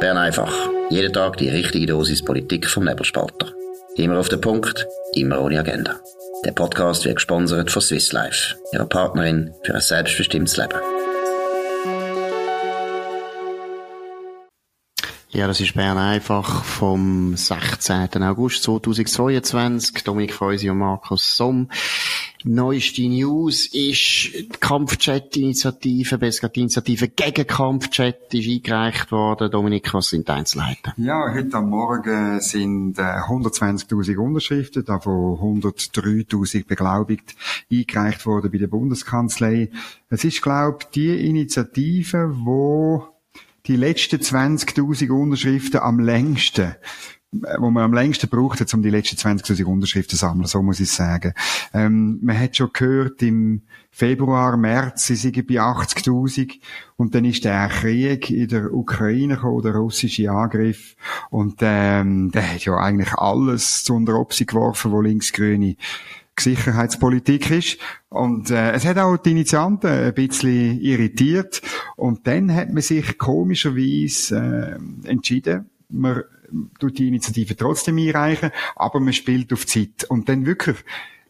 Bern einfach. Jeden Tag die richtige Dosis Politik vom Nebelspalter. Immer auf den Punkt, immer ohne Agenda. Der Podcast wird gesponsert von Swiss Life, ihrer Partnerin für ein selbstbestimmtes Leben. Ja, das ist Bern einfach vom 16. August 2022. Dominik Freusi und Markus Somm. Neueste News ist die Kampfchat-Initiative, besser die Initiative gegen Kampfchat ist eingereicht worden. Dominik, was sind die Einzelheiten? Ja, heute am Morgen sind äh, 120.000 Unterschriften, davon 103.000 beglaubigt, eingereicht worden bei der Bundeskanzlei. Es ist, glaube ich, die Initiative, wo die letzten 20.000 Unterschriften am längsten wo man am längsten braucht, um die letzten 20.000 Unterschriften zu sammeln, so muss ich sagen. Ähm, man hat schon gehört, im Februar, März, sie sind bei 80.000 und dann ist der Krieg in der Ukraine gekommen, der russische Angriff und ähm, der hat ja eigentlich alles zu unter Opsi geworfen, wo linksgrüne Sicherheitspolitik ist. Und äh, es hat auch die Initianten ein bisschen irritiert. Und dann hat man sich komischerweise äh, entschieden, man tut die Initiative trotzdem einreichen, aber man spielt auf Zeit. Und dann wirklich,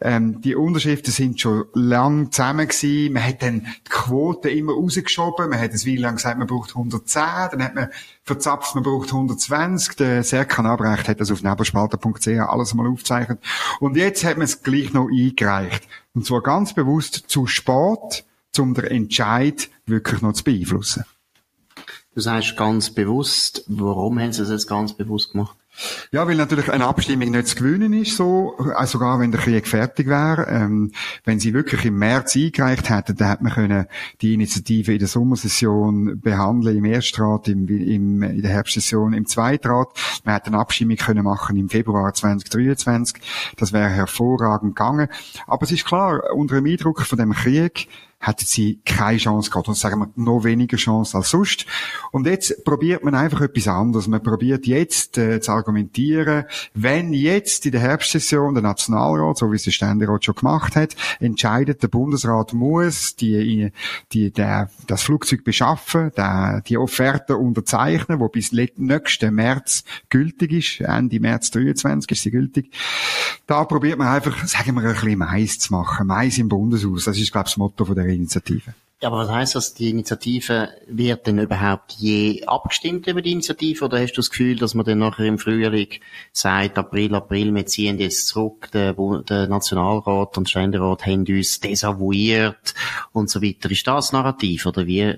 ähm, die Unterschriften sind schon lang zusammen gewesen. Man hat dann die Quote immer rausgeschoben. Man hat es wie lang gesagt, man braucht 110. Dann hat man verzapft, man braucht 120. Der Serkan Abrecht hat das auf nebelspalter.ch alles mal aufgezeichnet. Und jetzt hat man es gleich noch eingereicht. Und zwar ganz bewusst zu spät, um den Entscheid wirklich noch zu beeinflussen. Du sagst ganz bewusst, warum haben sie das jetzt ganz bewusst gemacht? Ja, weil natürlich eine Abstimmung nicht zu gewinnen ist, so, also sogar wenn der Krieg fertig wäre. Ähm, wenn sie wirklich im März eingereicht hätten, dann hätte man können die Initiative in der Sommersession behandeln, im Erstrat, im, im, in der Herbstsession, im Zweitrat. Man hätte eine Abstimmung können machen im Februar 2023. Das wäre hervorragend gegangen. Aber es ist klar, unter dem Eindruck von dem Krieg hätten sie keine Chance gehabt. Und sagen wir, noch weniger Chance als sonst. Und jetzt probiert man einfach etwas anderes. Man probiert jetzt äh, zu argumentieren, wenn jetzt in der Herbstsession der Nationalrat, so wie es der Ständerat schon gemacht hat, entscheidet, der Bundesrat muss die, die, der, das Flugzeug beschaffen, der, die Offerte unterzeichnen, wo bis nächsten März gültig ist, Ende März 23 ist sie gültig. Da probiert man einfach, sagen wir, ein bisschen Mais zu machen. Mais im Bundeshaus. Das ist, glaube ich, das Motto von der Initiative. Ja, aber was heisst das, die Initiative wird denn überhaupt je abgestimmt über die Initiative oder hast du das Gefühl, dass man dann nachher im Frühling sagt, April, April, wir ziehen jetzt zurück, der, der Nationalrat und Ständerat haben uns desavouiert und so weiter. Ist das Narrativ oder wie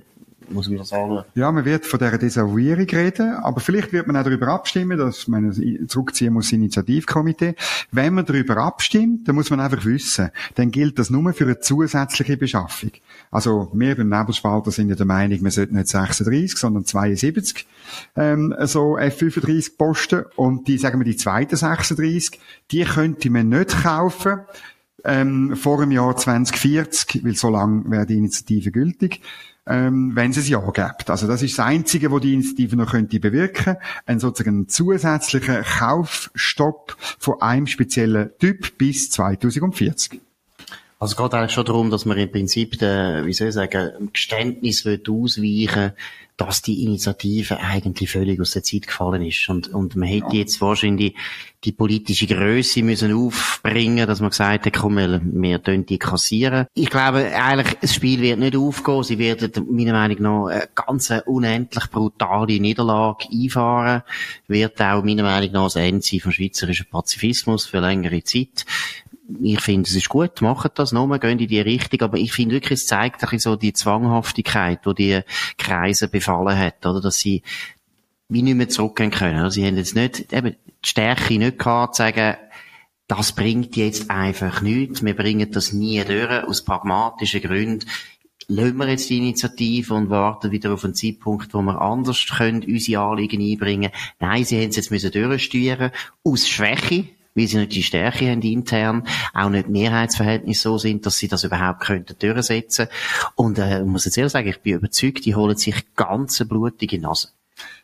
muss man sagen? Ja, man wird von dieser Desavouierung reden, aber vielleicht wird man auch darüber abstimmen, dass man zurückziehen muss Initiativkomitee. Wenn man darüber abstimmt, dann muss man einfach wissen, dann gilt das nur für eine zusätzliche Beschaffung. Also wir beim Nebelspalter sind ja der Meinung, man sollte nicht 36, sondern 72 ähm, so F-35 Posten und die, sagen wir, die zweiten 36, die könnte man nicht kaufen, ähm, vor dem Jahr 2040, weil so lange wäre die Initiative gültig ähm, wenn es ein Ja gibt. Also das ist das Einzige, wo die Initiative noch könnte bewirken. Ein sozusagen zusätzlicher Kaufstopp von einem speziellen Typ bis 2040. Also es geht eigentlich schon darum, dass man im Prinzip, der, wie soll ich sagen, Geständnis ausweichen dass die Initiative eigentlich völlig aus der Zeit gefallen ist. Und, und man hätte jetzt wahrscheinlich die politische Größe müssen aufbringen, dass man gesagt hat, komm, wir, wir die kassieren. Ich glaube, eigentlich, das Spiel wird nicht aufgehen. Sie werden, meiner Meinung nach, eine ganz unendlich brutale Niederlage einfahren. Wird auch, meiner Meinung nach, das Ende sein vom schweizerischen Pazifismus für längere Zeit ich finde, es ist gut, machen das nochmal, gehen in die Richtung, aber ich finde wirklich, es zeigt ein so die Zwanghaftigkeit, die die Kreise befallen hat, oder, dass sie wie nicht mehr zurückgehen können. Sie haben jetzt nicht, eben, die Stärke nicht gehabt, zu sagen, das bringt jetzt einfach nichts, wir bringen das nie durch, aus pragmatischen Gründen, lassen wir jetzt die Initiative und warten wieder auf einen Zeitpunkt, wo wir anders können, unsere Anliegen einbringen. Nein, sie haben es jetzt müssen durchsteuern, aus Schwäche, weil sie nicht die Stärke haben intern, auch nicht Mehrheitsverhältnisse so sind, dass sie das überhaupt könnten durchsetzen. Und äh, ich muss jetzt ehrlich sagen, ich bin überzeugt, die holen sich ganz blutige Nase.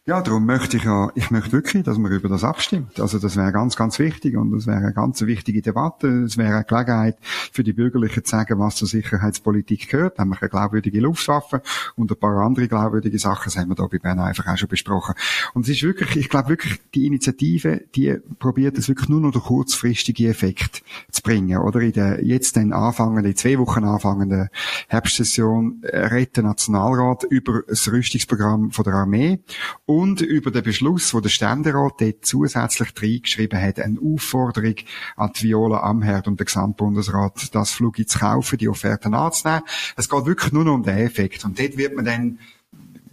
Ja, darum möchte ich ja, ich möchte wirklich, dass man über das abstimmt. Also das wäre ganz, ganz wichtig und das wäre eine ganz wichtige Debatte. Es wäre eine Gelegenheit für die Bürgerlichen zu sagen, was zur Sicherheitspolitik gehört. Da haben wir eine glaubwürdige Luftwaffe und ein paar andere glaubwürdige Sachen, das haben wir da bei Bern einfach auch schon besprochen. Und es ist wirklich, ich glaube wirklich, die Initiative, die probiert es wirklich nur noch durch kurzfristige Effekt zu bringen. Oder in der jetzt dann anfangenden, zwei Wochen anfangenden Herbstsession äh, redet der Nationalrat über das Rüstungsprogramm von der Armee und über den Beschluss, wo der Ständerat dort zusätzlich reingeschrieben hat, eine Aufforderung an die Viola Amherd und den Gesamtbundesrat, das Flug zu kaufen, die Offerten anzunehmen. Es geht wirklich nur noch um den Effekt. Und dort wird man dann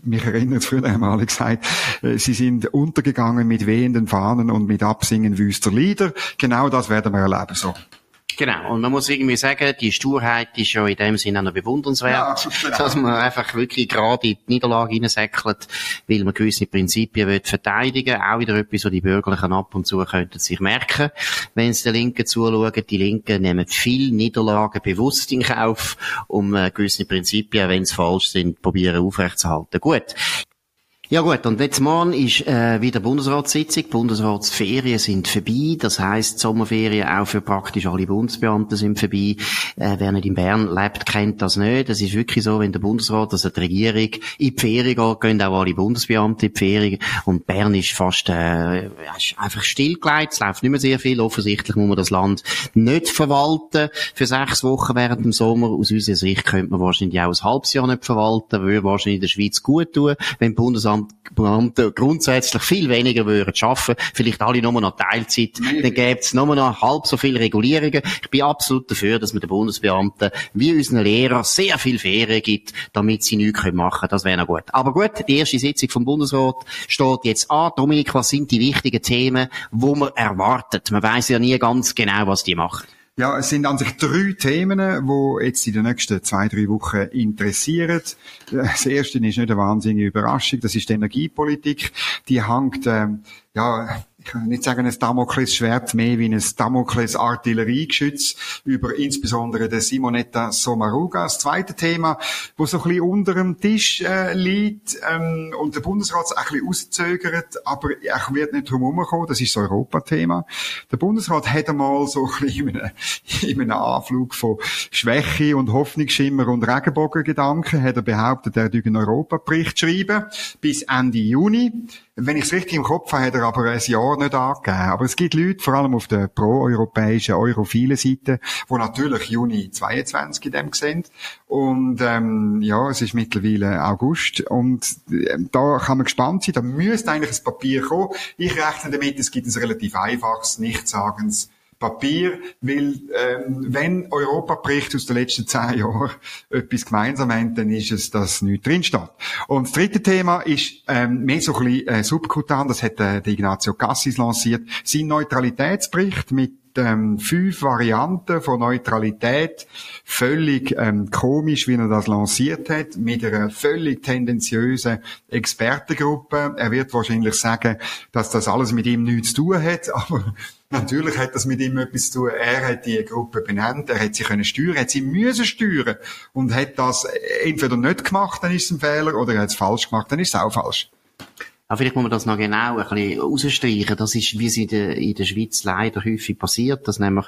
mich erinnert früher einmal gesagt, äh, sie sind untergegangen mit wehenden Fahnen und mit Absingen wüster Lieder. Genau das werden wir erleben, so. Genau. Und man muss irgendwie sagen, die Sturheit ist ja in dem Sinne auch noch bewundernswert, ja, genau. dass man einfach wirklich gerade in die Niederlage hineinsäckelt, weil man gewisse Prinzipien will verteidigen. Auch wieder etwas, was die Bürgerlichen ab und zu könnten sich merken, wenn sie den Linken zuschauen. Die Linken nehmen viele Niederlagen bewusst in Kauf, um äh, gewisse Prinzipien, wenn sie falsch sind, probieren aufrechtzuerhalten. Gut. Ja gut, und jetzt morgen ist äh, wieder Bundesratssitzung. Bundesratsferien sind vorbei. Das heisst, Sommerferien auch für praktisch alle Bundesbeamten sind vorbei. Äh, wer nicht in Bern lebt, kennt das nicht. Das ist wirklich so, wenn der Bundesrat, also die Regierung, in die Ferien geht, gehen auch alle Bundesbeamte in die Ferien. Und Bern ist fast äh, ist einfach stillgelegt. Es läuft nicht mehr sehr viel. Offensichtlich muss man das Land nicht verwalten für sechs Wochen während dem Sommer. Aus unserer Sicht könnte man wahrscheinlich auch ein halbes Jahr nicht verwalten. Würde wahrscheinlich in der Schweiz gut tun, wenn Bundesamt Beamten grundsätzlich viel weniger würden arbeiten, vielleicht alle nur noch Teilzeit, dann gäbe es nur noch halb so viele Regulierungen. Ich bin absolut dafür, dass man den Bundesbeamten wie unseren Lehrern sehr viel Ferien gibt, damit sie nichts machen können. Das wäre noch gut. Aber gut, die erste Sitzung vom Bundesrat steht jetzt an. Dominik, was sind die wichtigen Themen, wo man erwartet? Man weiß ja nie ganz genau, was die machen. Ja, es sind an sich drei Themen, die jetzt in den nächsten zwei, drei Wochen interessieren. Das erste ist nicht eine wahnsinnige Überraschung, das ist die Energiepolitik. Die hängt, ähm, ja, ich kann nicht sagen ein Damoklesschwert mehr wie ein Damokles Artilleriegeschütz über insbesondere der Simonetta Sommaruga. Das zweite Thema, wo so ein bisschen unter dem Tisch äh, liegt ähm, und der Bundesrat es ein bisschen auszögert, aber er wird nicht drum herumkommen, das ist das Europathema. Der Bundesrat hat einmal so ein bisschen in einem, in einem Anflug von Schwäche und Hoffnungsschimmer und Regenbogengedanken hat er behauptet, er würde einen Europabericht schreiben bis Ende Juni. Wenn ich es richtig im Kopf habe, hat er aber ein Jahr nicht angegeben. Aber es gibt Leute, vor allem auf der pro-europäischen, europhilen Seite, die natürlich Juni 22 in dem sehen. Und ähm, ja, es ist mittlerweile August. Und äh, da kann man gespannt sein. Da müsste eigentlich ein Papier kommen. Ich rechne damit, es gibt ein relativ einfaches, nichtsagens Papier, weil ähm, wenn Europa bricht aus den letzten zehn Jahren etwas gemeinsam haben, dann ist es, dass nichts drinsteht. Und das dritte Thema ist ähm, mehr so ein bisschen äh, subkutan, das hat äh, der Ignazio Cassis lanciert, sein Neutralitätsbericht mit ähm, fünf Varianten von Neutralität. Völlig ähm, komisch, wie er das lanciert hat, mit einer völlig tendenziösen Expertengruppe. Er wird wahrscheinlich sagen, dass das alles mit ihm nichts zu tun hat, aber Natürlich hat das mit ihm etwas zu tun. Er hat die Gruppe benannt, er hat sie können steuern, hat sie müssen steuern und hat das entweder nicht gemacht, dann ist es ein Fehler, oder er hat es falsch gemacht, dann ist es auch falsch. Aber vielleicht muss man das noch genau ein bisschen rausstreichen. Das ist, wie es in der, in der Schweiz leider häufig passiert, dass nämlich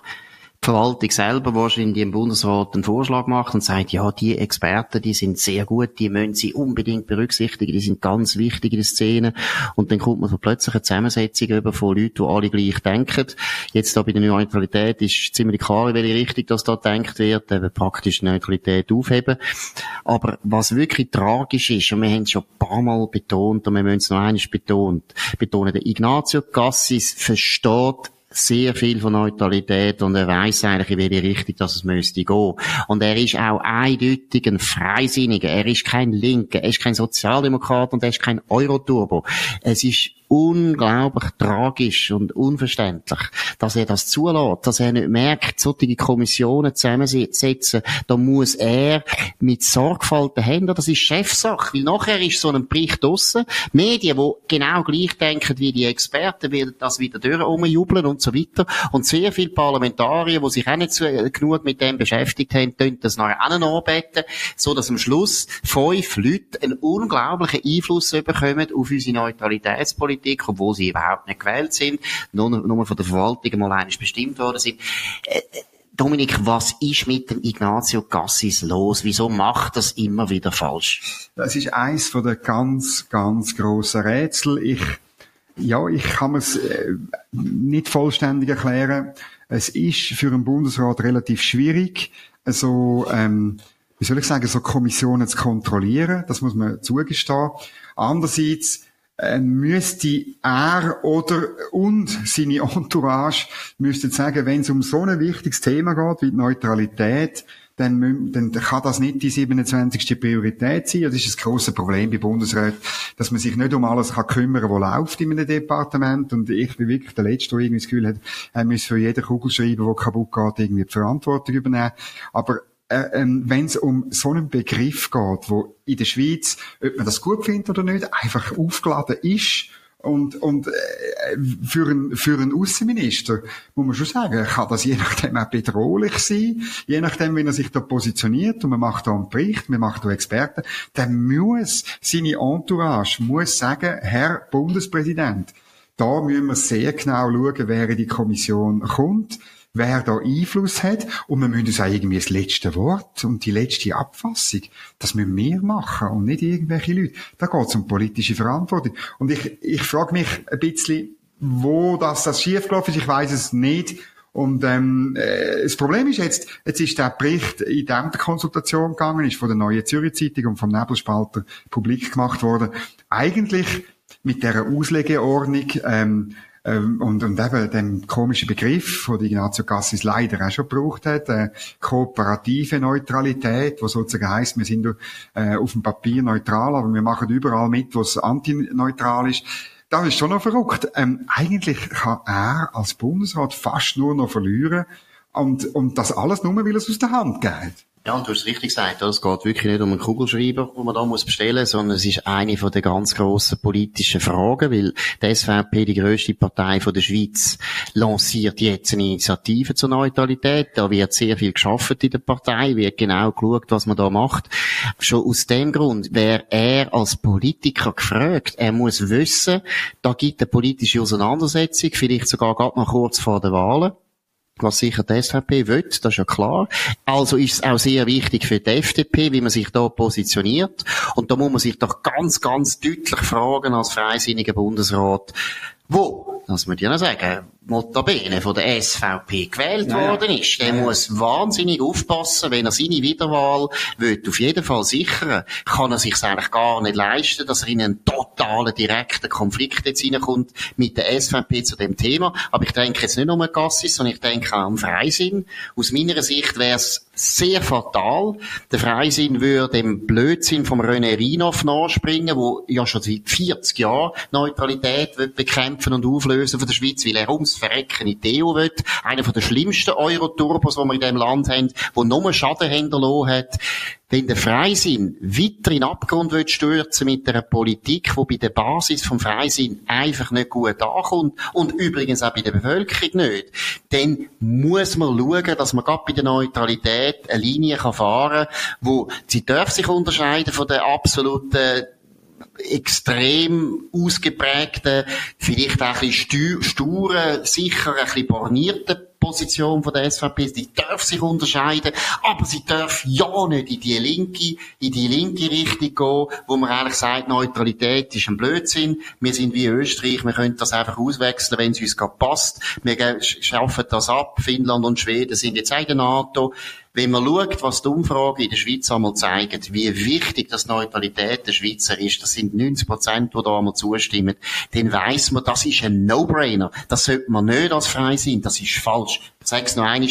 Verwaltung selber wahrscheinlich im Bundesrat einen Vorschlag macht und sagt, ja, die Experten, die sind sehr gut, die müssen sie unbedingt berücksichtigen, die sind ganz wichtig in der Szene. Und dann kommt man so plötzlich eine Zusammensetzung über von Leuten, die alle gleich denken. Jetzt da bei der Neutralität ist ziemlich klar, in welche Richtung das da denkt wird, eben praktisch Neutralität aufheben. Aber was wirklich tragisch ist, und wir haben es schon ein paar Mal betont, und wir müssen es noch einmal betont, betonen, der Ignazio Cassis versteht sehr viel von Neutralität und er weiß eigentlich, in welche Richtung das es müsste gehen. Und er ist auch eindeutig ein Freisinniger. Er ist kein Linker, er ist kein Sozialdemokrat und er ist kein Euroturbo. Es ist unglaublich tragisch und unverständlich, dass er das zulässt, dass er nicht merkt, solche Kommissionen zusammensetzen, da muss er mit Sorgfalt behandeln, das ist Chefsache, weil nachher ist so ein Bericht draussen, Medien, die genau gleich denken wie die Experten, werden das wieder durchjubeln und so weiter, und sehr viele Parlamentarier, die sich auch nicht so genug mit dem beschäftigt haben, tun das nachher anbeten, so dass am Schluss fünf Leute einen unglaublichen Einfluss bekommen auf unsere Neutralitätspolitik, obwohl sie überhaupt nicht gewählt sind, nur, nur von der Verwaltung mal eines bestimmt worden sind. Äh, äh, Dominik, was ist mit dem Ignazio Cassis los? Wieso macht das immer wieder falsch? Das ist eins von der ganz, ganz grossen Rätsel. Ich, ja, ich kann es äh, nicht vollständig erklären. Es ist für einen Bundesrat relativ schwierig, so, ähm, wie soll ich sagen, so Kommissionen zu kontrollieren. Das muss man zugestehen. Andererseits müsste er oder und seine Entourage müssten sagen, wenn es um so ein wichtiges Thema geht wie die Neutralität, dann, dann kann das nicht die 27. Priorität sein. Das ist das große Problem bei Bundesräten, dass man sich nicht um alles kann kümmern, was läuft in einem Departement. Und ich bin wirklich der Letzte, der irgendwie das Gefühl hat, er muss für jeden Kugelschreiber, der kaputt geht, irgendwie die Verantwortung übernehmen. Aber äh, ähm, wenn es um so einen Begriff geht, wo in der Schweiz, ob man das gut findet oder nicht, einfach aufgeladen ist und, und äh, für einen, für einen Außenminister muss man schon sagen, kann das je nachdem auch bedrohlich sein, je nachdem, wie er sich da positioniert und man macht da einen Bericht, man macht da Experten, dann muss seine Entourage muss sagen, Herr Bundespräsident, da müssen wir sehr genau schauen, wer in die Kommission kommt wer da Einfluss hat. Und wir müssen uns auch irgendwie das letzte Wort und die letzte Abfassung, das müssen wir machen und nicht irgendwelche Leute. Da geht es um politische Verantwortung. Und ich, ich frage mich ein bisschen, wo das, das schiefgelaufen ist. Ich weiß es nicht. Und ähm, äh, das Problem ist jetzt, jetzt ist der Bericht in der Konsultation gegangen, ist von der Neuen Zürich Zeitung und vom Nebelspalter publik gemacht worden. Eigentlich mit der Auslegeordnung ähm, ähm, und, und eben dem komischen Begriff, den Ignazio Cassis leider auch schon gebraucht hat, äh, kooperative Neutralität, wo sozusagen heisst, wir sind äh, auf dem Papier neutral, aber wir machen überall mit, was antineutral ist. Das ist schon noch verrückt. Ähm, eigentlich kann er als Bundesrat fast nur noch verlieren und, und das alles nur, weil es aus der Hand geht. Ja, und du hast es richtig gesagt, es geht wirklich nicht um einen Kugelschreiber, den man da muss bestellen, sondern es ist eine von den ganz grossen politischen Fragen, weil die SVP, die grösste Partei von der Schweiz, lanciert jetzt eine Initiative zur Neutralität. Da wird sehr viel geschafft in der Partei, wird genau geschaut, was man da macht. Schon aus dem Grund wäre er als Politiker gefragt. Er muss wissen, da gibt eine politische Auseinandersetzung, vielleicht sogar gerade noch kurz vor den Wahlen was sicher die SVP will, das ist ja klar. Also ist es auch sehr wichtig für die FDP, wie man sich da positioniert. Und da muss man sich doch ganz, ganz deutlich fragen als freisinniger Bundesrat, wo, das muss ich ja sagen, Notabene von der SVP gewählt ja, worden ist, der ja. muss wahnsinnig aufpassen, wenn er seine Wiederwahl will, auf jeden Fall sichern, kann er sich eigentlich gar nicht leisten, dass er in einen totalen, direkten Konflikt jetzt reinkommt mit der SVP zu dem Thema. Aber ich denke jetzt nicht nur an Gassis, sondern ich denke auch an Freisinn. Aus meiner Sicht wäre es sehr fatal. Der Freisinn würde dem Blödsinn vom René Rinov nachspringen, wo ja schon seit 40 Jahren Neutralität bekämpfen und auflösen von der Schweiz, weil er ums Verrecken in die will. Einer der schlimmsten Euro-Turbos, die wir in diesem Land haben, der nur Schaden hinterlassen hat. Wenn der Freisinn weiter in den Abgrund will stürzen mit einer Politik, die bei der Basis vom Freisinn einfach nicht gut ankommt und übrigens auch bei der Bevölkerung nicht, dann muss man schauen, dass man gerade bei der Neutralität eine Linie fahren kann, wo sie darf sich unterscheiden von der absoluten extrem ausgeprägten, vielleicht auch ein bisschen sturen, sicher ein bisschen bornierten Position von der SVP. Die darf sich unterscheiden, aber sie darf ja nicht in die linke, in die linke Richtung gehen, wo man eigentlich sagt, Neutralität ist ein Blödsinn. Wir sind wie Österreich, wir können das einfach auswechseln, wenn es uns gerade passt. Wir schaffen das ab. Finnland und Schweden sind jetzt auch in der NATO. Wenn man schaut, was die Umfragen in der Schweiz einmal zeigen, wie wichtig das Neutralität der Schweizer ist, das sind 90 Prozent, die da einmal zustimmen, dann weiss man, das ist ein No-Brainer. Das sollte man nicht als frei sein, das ist falsch. Ich sage es noch einmal,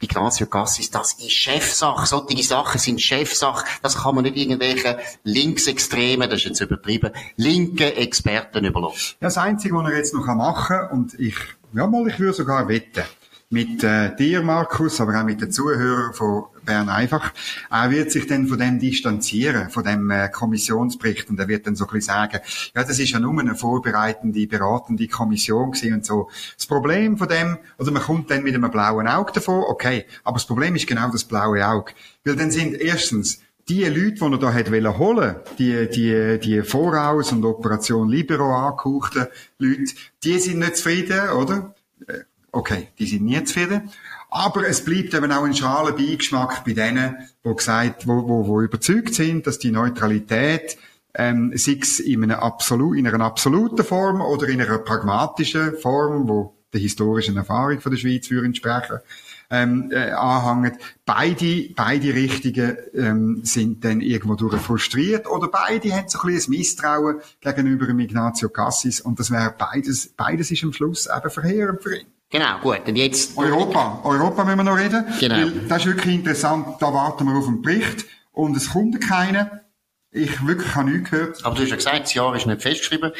Ignacio Cassis, das ist Chefsache. Solche Sachen sind Chefsache. Das kann man nicht irgendwelchen Linksextremen, das ist jetzt übertrieben, linken Experten überlassen. Ja, das Einzige, was er jetzt noch machen kann, und ich, ja mal, ich würde sogar wetten, mit äh, dir, Markus, aber auch mit den Zuhörern von Bern einfach. Er wird sich dann von dem distanzieren, von dem äh, Kommissionsbericht, und er wird dann so ein bisschen sagen, ja, das ist ja nur eine vorbereitende, beratende Kommission gewesen und so. Das Problem von dem, also man kommt dann mit einem blauen Auge davon, okay, aber das Problem ist genau das blaue Auge. Weil dann sind erstens die Leute, die er da hat holen wollen, die, die, die Voraus- und Operation Libero angehauchten Leute, die sind nicht zufrieden, oder? Okay, die sind nie zufrieden. Aber es bleibt eben auch ein schaler Beigeschmack bei denen, die gesagt, wo, wo, wo überzeugt sind, dass die Neutralität, ähm, sei es in einer, absolut, in einer absoluten Form oder in einer pragmatischen Form, wo der historischen Erfahrung von der Schweiz für entsprechen, ähm, äh, anhängen. Beide, beide Richtungen ähm, sind dann irgendwo durch frustriert oder beide haben so ein bisschen ein Misstrauen gegenüber dem Ignazio Cassis und das wäre beides, beides ist am Schluss eben verheerend für ihn. Genau, gut. Und jetzt... Europa. Europa müssen wir noch reden. Genau. Weil das ist wirklich interessant. Da warten wir auf einen Bericht. Und es kommt keiner. Ich wirklich habe nichts gehört. Aber du hast ja gesagt, das Jahr ist nicht festgeschrieben.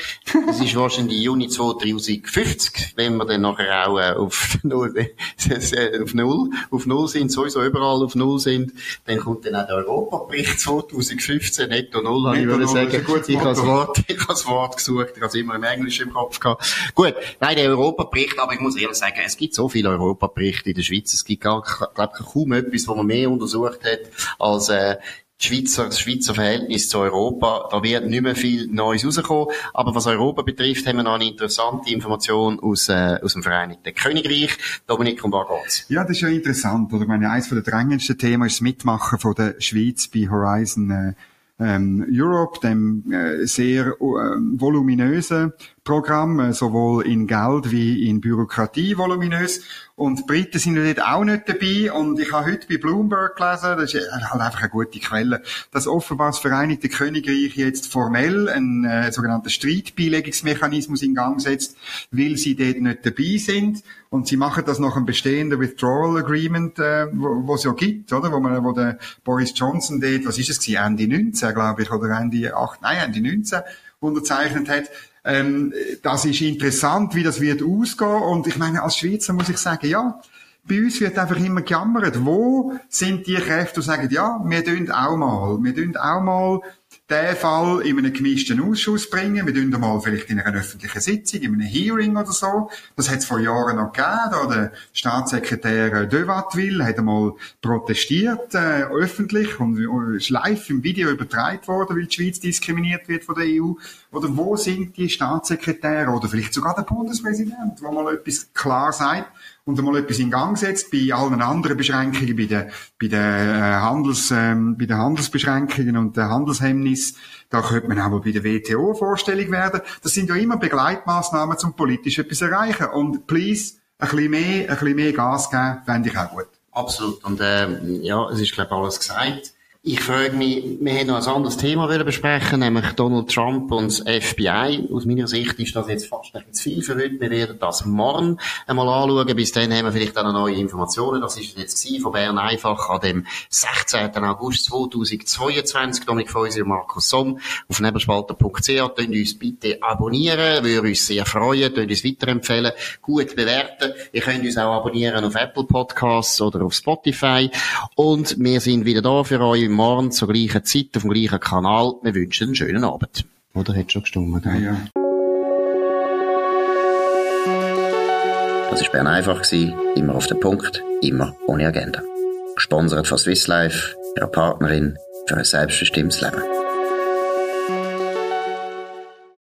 Es ist wahrscheinlich Juni 2050, wenn wir dann nachher auch äh, auf, null, auf Null, auf Null sind, sowieso überall auf Null sind. Dann kommt dann auch der Europabericht 2015, netto Null, habe ich Netto würde Null, sagen. ist Ich habe das. Wort, ich habe das Wort gesucht, ich habe es immer im Englisch im Kopf gehabt. Gut, nein, der Europabericht, aber ich muss ehrlich sagen, es gibt so viele Europaberichte in der Schweiz, es gibt gar, glaube ich, kaum etwas, wo man mehr untersucht hat, als, äh, Schweizer, das Schweizer Verhältnis zu Europa, da wird nicht mehr viel Neues rauskommen. Aber was Europa betrifft, haben wir noch eine interessante Information aus, äh, aus dem Vereinigten Königreich. Dominik, um was geht's? Ja, das ist ja interessant. Oder? Ich meine, eines der drängendsten Themen ist das Mitmachen von der Schweiz bei Horizon äh, ähm, Europe, dem äh, sehr äh, voluminösen Programm, äh, sowohl in Geld wie in Bürokratie voluminös. Und die Briten sind dort auch nicht dabei. Und ich habe heute bei Bloomberg gelesen, das ist halt einfach eine gute Quelle, dass offenbar das Vereinigte Königreich jetzt formell einen äh, sogenannten Streitbeilegungsmechanismus in Gang setzt, weil sie dort nicht dabei sind. Und sie machen das nach einem bestehenden Withdrawal Agreement, äh, wo es ja gibt, oder? Wo man, wo der Boris Johnson dort, was ist es gewesen? Ende 19, glaube ich, oder Ende 8, nein, Ende 19 unterzeichnet hat. Ähm, das ist interessant, wie das wird ausgehen. Und ich meine, als Schweizer muss ich sagen, ja, bei uns wird einfach immer gejammert. Wo sind die Kräfte, die sagen, ja, wir tun auch mal, wir tun auch mal den Fall in einem gemischten Ausschuss bringen. Wir tun mal vielleicht in einer öffentlichen Sitzung, in einem Hearing oder so. Das hat es vor Jahren noch gegeben. Da der Staatssekretär De Watteville hat einmal protestiert, äh, öffentlich und äh, ist live im Video übertragen worden, weil die Schweiz diskriminiert wird von der EU. Oder wo sind die Staatssekretäre oder vielleicht sogar der Bundespräsident, wo mal etwas klar sagt und einmal etwas in Gang setzt, bei allen anderen Beschränkungen, bei den, bei den, äh, Handels, ähm, bei den Handelsbeschränkungen und den Handelshemmnis, da könnte man auch mal bei der WTO vorstellig werden. Das sind ja immer Begleitmaßnahmen zum politisch etwas erreichen. Und please, ein bisschen mehr, ein bisschen mehr Gas geben, fände ich auch gut. Absolut. Und äh, ja, es ist, glaube ich, alles gesagt. Ich frage mich, wir hätten noch ein anderes Thema besprechen, nämlich Donald Trump und das FBI. Aus meiner Sicht ist das jetzt fast ein zu viel für heute. Wir werden das morgen einmal anschauen. Bis dann haben wir vielleicht auch noch neue Informationen. Das ist jetzt von Bern einfach an dem 16. August 2022. Dominik Feusi und Markus Somm auf nebelspalter.ch. Könnt uns bitte abonnieren. Würde uns sehr freuen. Könnt uns weiterempfehlen. Gut bewerten. Ihr könnt uns auch abonnieren auf Apple Podcasts oder auf Spotify. Und wir sind wieder da für euch morgen zur gleichen Zeit auf dem gleichen Kanal. Wir wünschen einen schönen Abend. Oder hat schon gestimmt? Ja, ja. Das war Bern einfach, immer auf den Punkt, immer ohne Agenda. Gesponsert von Swiss Life, ihrer Partnerin für ein selbstbestimmtes Leben.